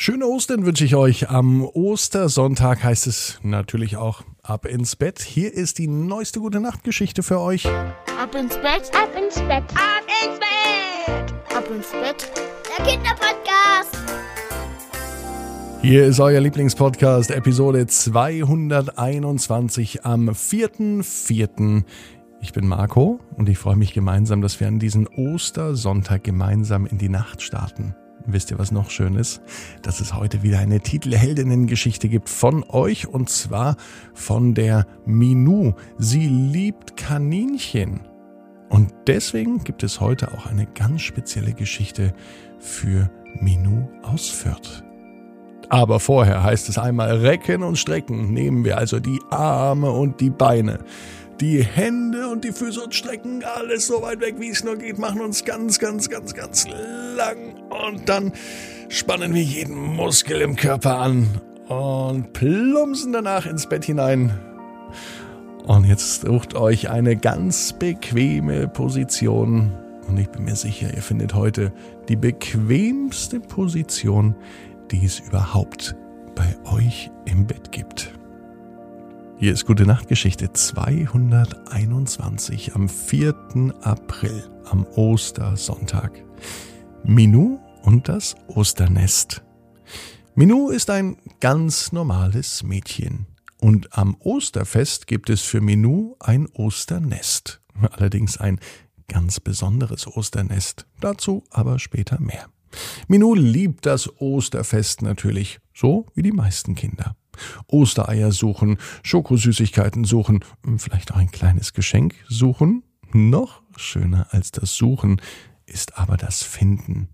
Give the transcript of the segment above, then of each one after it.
Schöne Ostern wünsche ich euch. Am Ostersonntag heißt es natürlich auch ab ins Bett. Hier ist die neueste gute Nachtgeschichte für euch. Ab ins Bett, ab ins Bett, ab ins Bett, ab ins Bett. Der Kinderpodcast. Hier ist euer Lieblingspodcast, Episode 221 am 4.4. Ich bin Marco und ich freue mich gemeinsam, dass wir an diesem Ostersonntag gemeinsam in die Nacht starten. Wisst ihr, was noch schön ist? Dass es heute wieder eine Titelheldinnengeschichte gibt von euch und zwar von der Minou. Sie liebt Kaninchen. Und deswegen gibt es heute auch eine ganz spezielle Geschichte für Minou aus Fürth. Aber vorher heißt es einmal recken und strecken. Nehmen wir also die Arme und die Beine die Hände und die Füße und strecken alles so weit weg, wie es nur geht, machen uns ganz, ganz, ganz, ganz lang und dann spannen wir jeden Muskel im Körper an und plumpsen danach ins Bett hinein. Und jetzt sucht euch eine ganz bequeme Position. Und ich bin mir sicher, ihr findet heute die bequemste Position, die es überhaupt bei euch im Bett gibt. Hier ist Gute Nachtgeschichte 221 am 4. April, am Ostersonntag. Minou und das Osternest. Minou ist ein ganz normales Mädchen. Und am Osterfest gibt es für Minou ein Osternest. Allerdings ein ganz besonderes Osternest. Dazu aber später mehr. Minou liebt das Osterfest natürlich, so wie die meisten Kinder. Ostereier suchen, Schokosüßigkeiten suchen, vielleicht auch ein kleines Geschenk suchen. Noch schöner als das Suchen ist aber das Finden.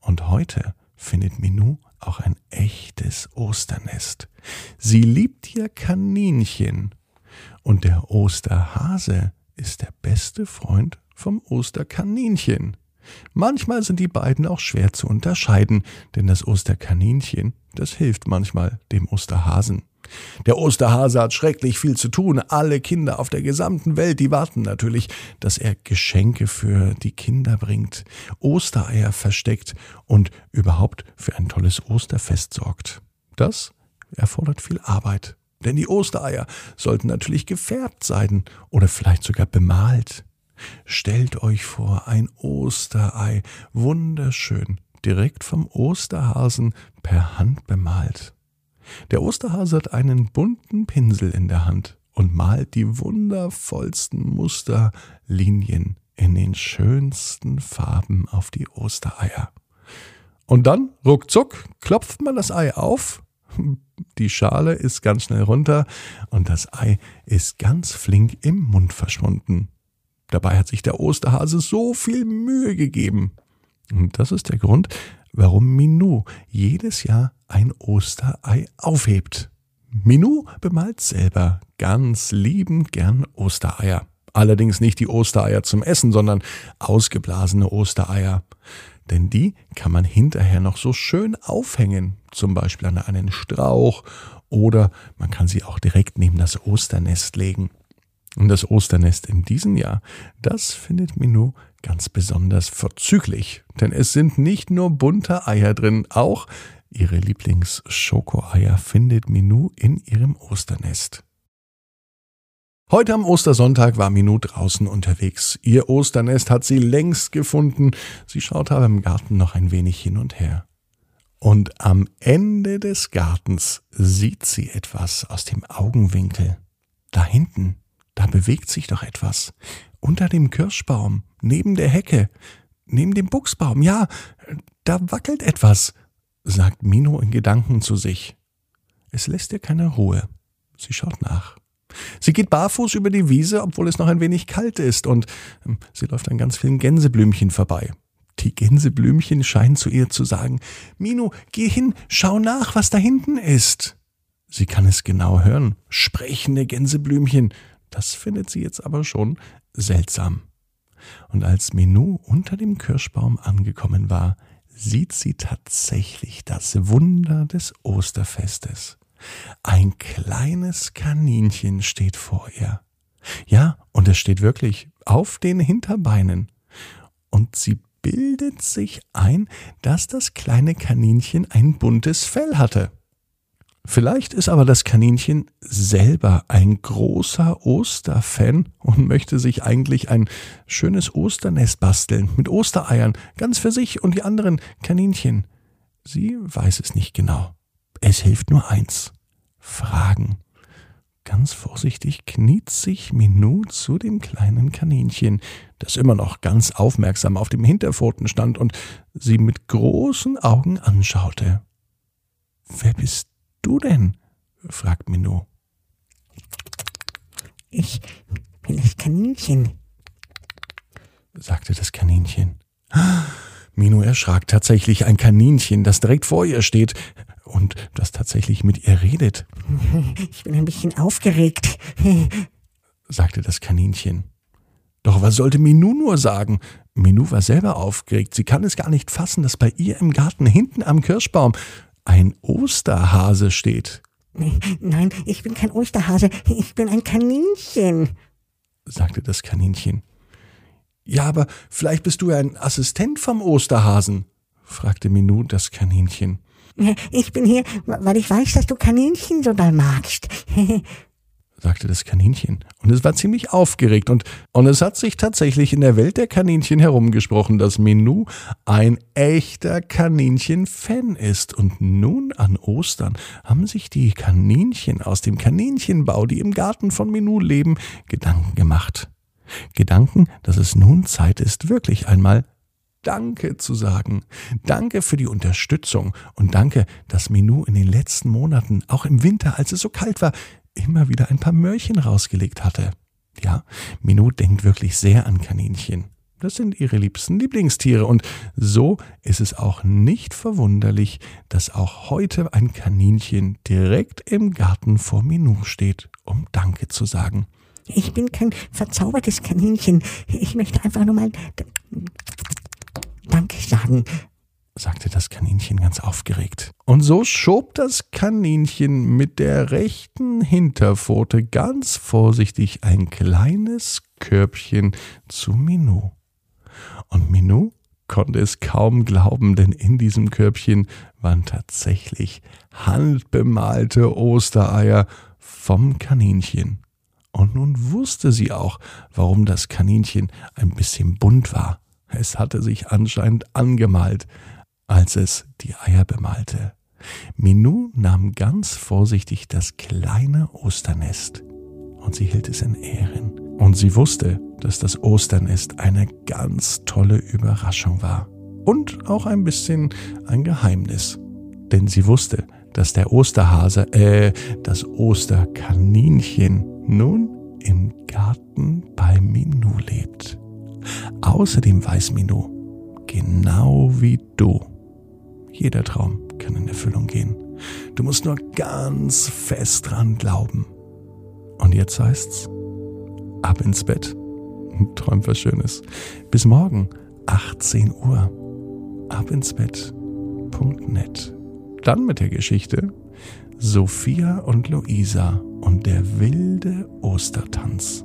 Und heute findet Minou auch ein echtes Osternest. Sie liebt ihr Kaninchen. Und der Osterhase ist der beste Freund vom Osterkaninchen. Manchmal sind die beiden auch schwer zu unterscheiden, denn das Osterkaninchen, das hilft manchmal dem Osterhasen. Der Osterhase hat schrecklich viel zu tun. Alle Kinder auf der gesamten Welt, die warten natürlich, dass er Geschenke für die Kinder bringt, Ostereier versteckt und überhaupt für ein tolles Osterfest sorgt. Das erfordert viel Arbeit. Denn die Ostereier sollten natürlich gefärbt sein oder vielleicht sogar bemalt. Stellt euch vor, ein Osterei, wunderschön, direkt vom Osterhasen per Hand bemalt. Der Osterhase hat einen bunten Pinsel in der Hand und malt die wundervollsten Musterlinien in den schönsten Farben auf die Ostereier. Und dann, ruckzuck, klopft man das Ei auf, die Schale ist ganz schnell runter und das Ei ist ganz flink im Mund verschwunden. Dabei hat sich der Osterhase so viel Mühe gegeben. Und das ist der Grund, warum Minou jedes Jahr ein Osterei aufhebt. Minou bemalt selber ganz liebend gern Ostereier. Allerdings nicht die Ostereier zum Essen, sondern ausgeblasene Ostereier. Denn die kann man hinterher noch so schön aufhängen, zum Beispiel an einen Strauch oder man kann sie auch direkt neben das Osternest legen. Und das Osternest in diesem Jahr, das findet Minou ganz besonders vorzüglich. Denn es sind nicht nur bunte Eier drin, auch ihre Lieblings-Schokoeier findet Minou in ihrem Osternest. Heute am Ostersonntag war Minou draußen unterwegs. Ihr Osternest hat sie längst gefunden. Sie schaut aber im Garten noch ein wenig hin und her. Und am Ende des Gartens sieht sie etwas aus dem Augenwinkel. Da hinten da bewegt sich doch etwas. Unter dem Kirschbaum, neben der Hecke, neben dem Buchsbaum, ja, da wackelt etwas, sagt Mino in Gedanken zu sich. Es lässt ihr keine Ruhe. Sie schaut nach. Sie geht barfuß über die Wiese, obwohl es noch ein wenig kalt ist, und ähm, sie läuft an ganz vielen Gänseblümchen vorbei. Die Gänseblümchen scheinen zu ihr zu sagen, Mino, geh hin, schau nach, was da hinten ist. Sie kann es genau hören. Sprechende Gänseblümchen. Das findet sie jetzt aber schon seltsam. Und als Menou unter dem Kirschbaum angekommen war, sieht sie tatsächlich das Wunder des Osterfestes. Ein kleines Kaninchen steht vor ihr. Ja, und es steht wirklich auf den Hinterbeinen. Und sie bildet sich ein, dass das kleine Kaninchen ein buntes Fell hatte. Vielleicht ist aber das Kaninchen selber ein großer Osterfan und möchte sich eigentlich ein schönes Osternest basteln mit Ostereiern, ganz für sich und die anderen Kaninchen. Sie weiß es nicht genau. Es hilft nur eins. Fragen. Ganz vorsichtig kniet sich Minou zu dem kleinen Kaninchen, das immer noch ganz aufmerksam auf dem Hinterpfoten stand und sie mit großen Augen anschaute. Wer bist du denn? fragt Minou. Ich bin das Kaninchen, sagte das Kaninchen. Minou erschrak tatsächlich ein Kaninchen, das direkt vor ihr steht und das tatsächlich mit ihr redet. Ich bin ein bisschen aufgeregt, sagte das Kaninchen. Doch was sollte Minou nur sagen? Minou war selber aufgeregt. Sie kann es gar nicht fassen, dass bei ihr im Garten hinten am Kirschbaum ein Osterhase steht. Nein, ich bin kein Osterhase, ich bin ein Kaninchen, sagte das Kaninchen. Ja, aber vielleicht bist du ja ein Assistent vom Osterhasen, fragte Minou das Kaninchen. Ich bin hier, weil ich weiß, dass du Kaninchen so doll magst, sagte das Kaninchen. Und es war ziemlich aufgeregt und, und es hat sich tatsächlich in der Welt der Kaninchen herumgesprochen, dass Minou ein echter Kaninchen-Fan ist. Und nun an Ostern haben sich die Kaninchen aus dem Kaninchenbau, die im Garten von Minou leben, Gedanken gemacht. Gedanken, dass es nun Zeit ist, wirklich einmal Danke zu sagen. Danke für die Unterstützung und danke, dass Minou in den letzten Monaten, auch im Winter, als es so kalt war, immer wieder ein paar Mörchen rausgelegt hatte. Ja, Minou denkt wirklich sehr an Kaninchen. Das sind ihre liebsten Lieblingstiere und so ist es auch nicht verwunderlich, dass auch heute ein Kaninchen direkt im Garten vor Minou steht, um Danke zu sagen. Ich bin kein verzaubertes Kaninchen. Ich möchte einfach nur mal Danke sagen, sagte das Kaninchen ganz aufgeregt. Und so schob das Kaninchen mit der rechten Hinterpfote ganz vorsichtig ein kleines Körbchen zu Minou. Und Minou konnte es kaum glauben, denn in diesem Körbchen waren tatsächlich handbemalte Ostereier vom Kaninchen. Und nun wusste sie auch, warum das Kaninchen ein bisschen bunt war. Es hatte sich anscheinend angemalt, als es die Eier bemalte. Minou nahm ganz vorsichtig das kleine Osternest und sie hielt es in Ehren. Und sie wusste, dass das Osternest eine ganz tolle Überraschung war. Und auch ein bisschen ein Geheimnis. Denn sie wusste, dass der Osterhase, äh, das Osterkaninchen nun im Garten bei Minou lebt. Außerdem weiß Minou, genau wie du, jeder Traum kann in Erfüllung gehen. Du musst nur ganz fest dran glauben. Und jetzt heißt's, ab ins Bett träum was Schönes. Bis morgen, 18 Uhr. Ab ins Bett.net. Dann mit der Geschichte Sophia und Luisa und der wilde Ostertanz.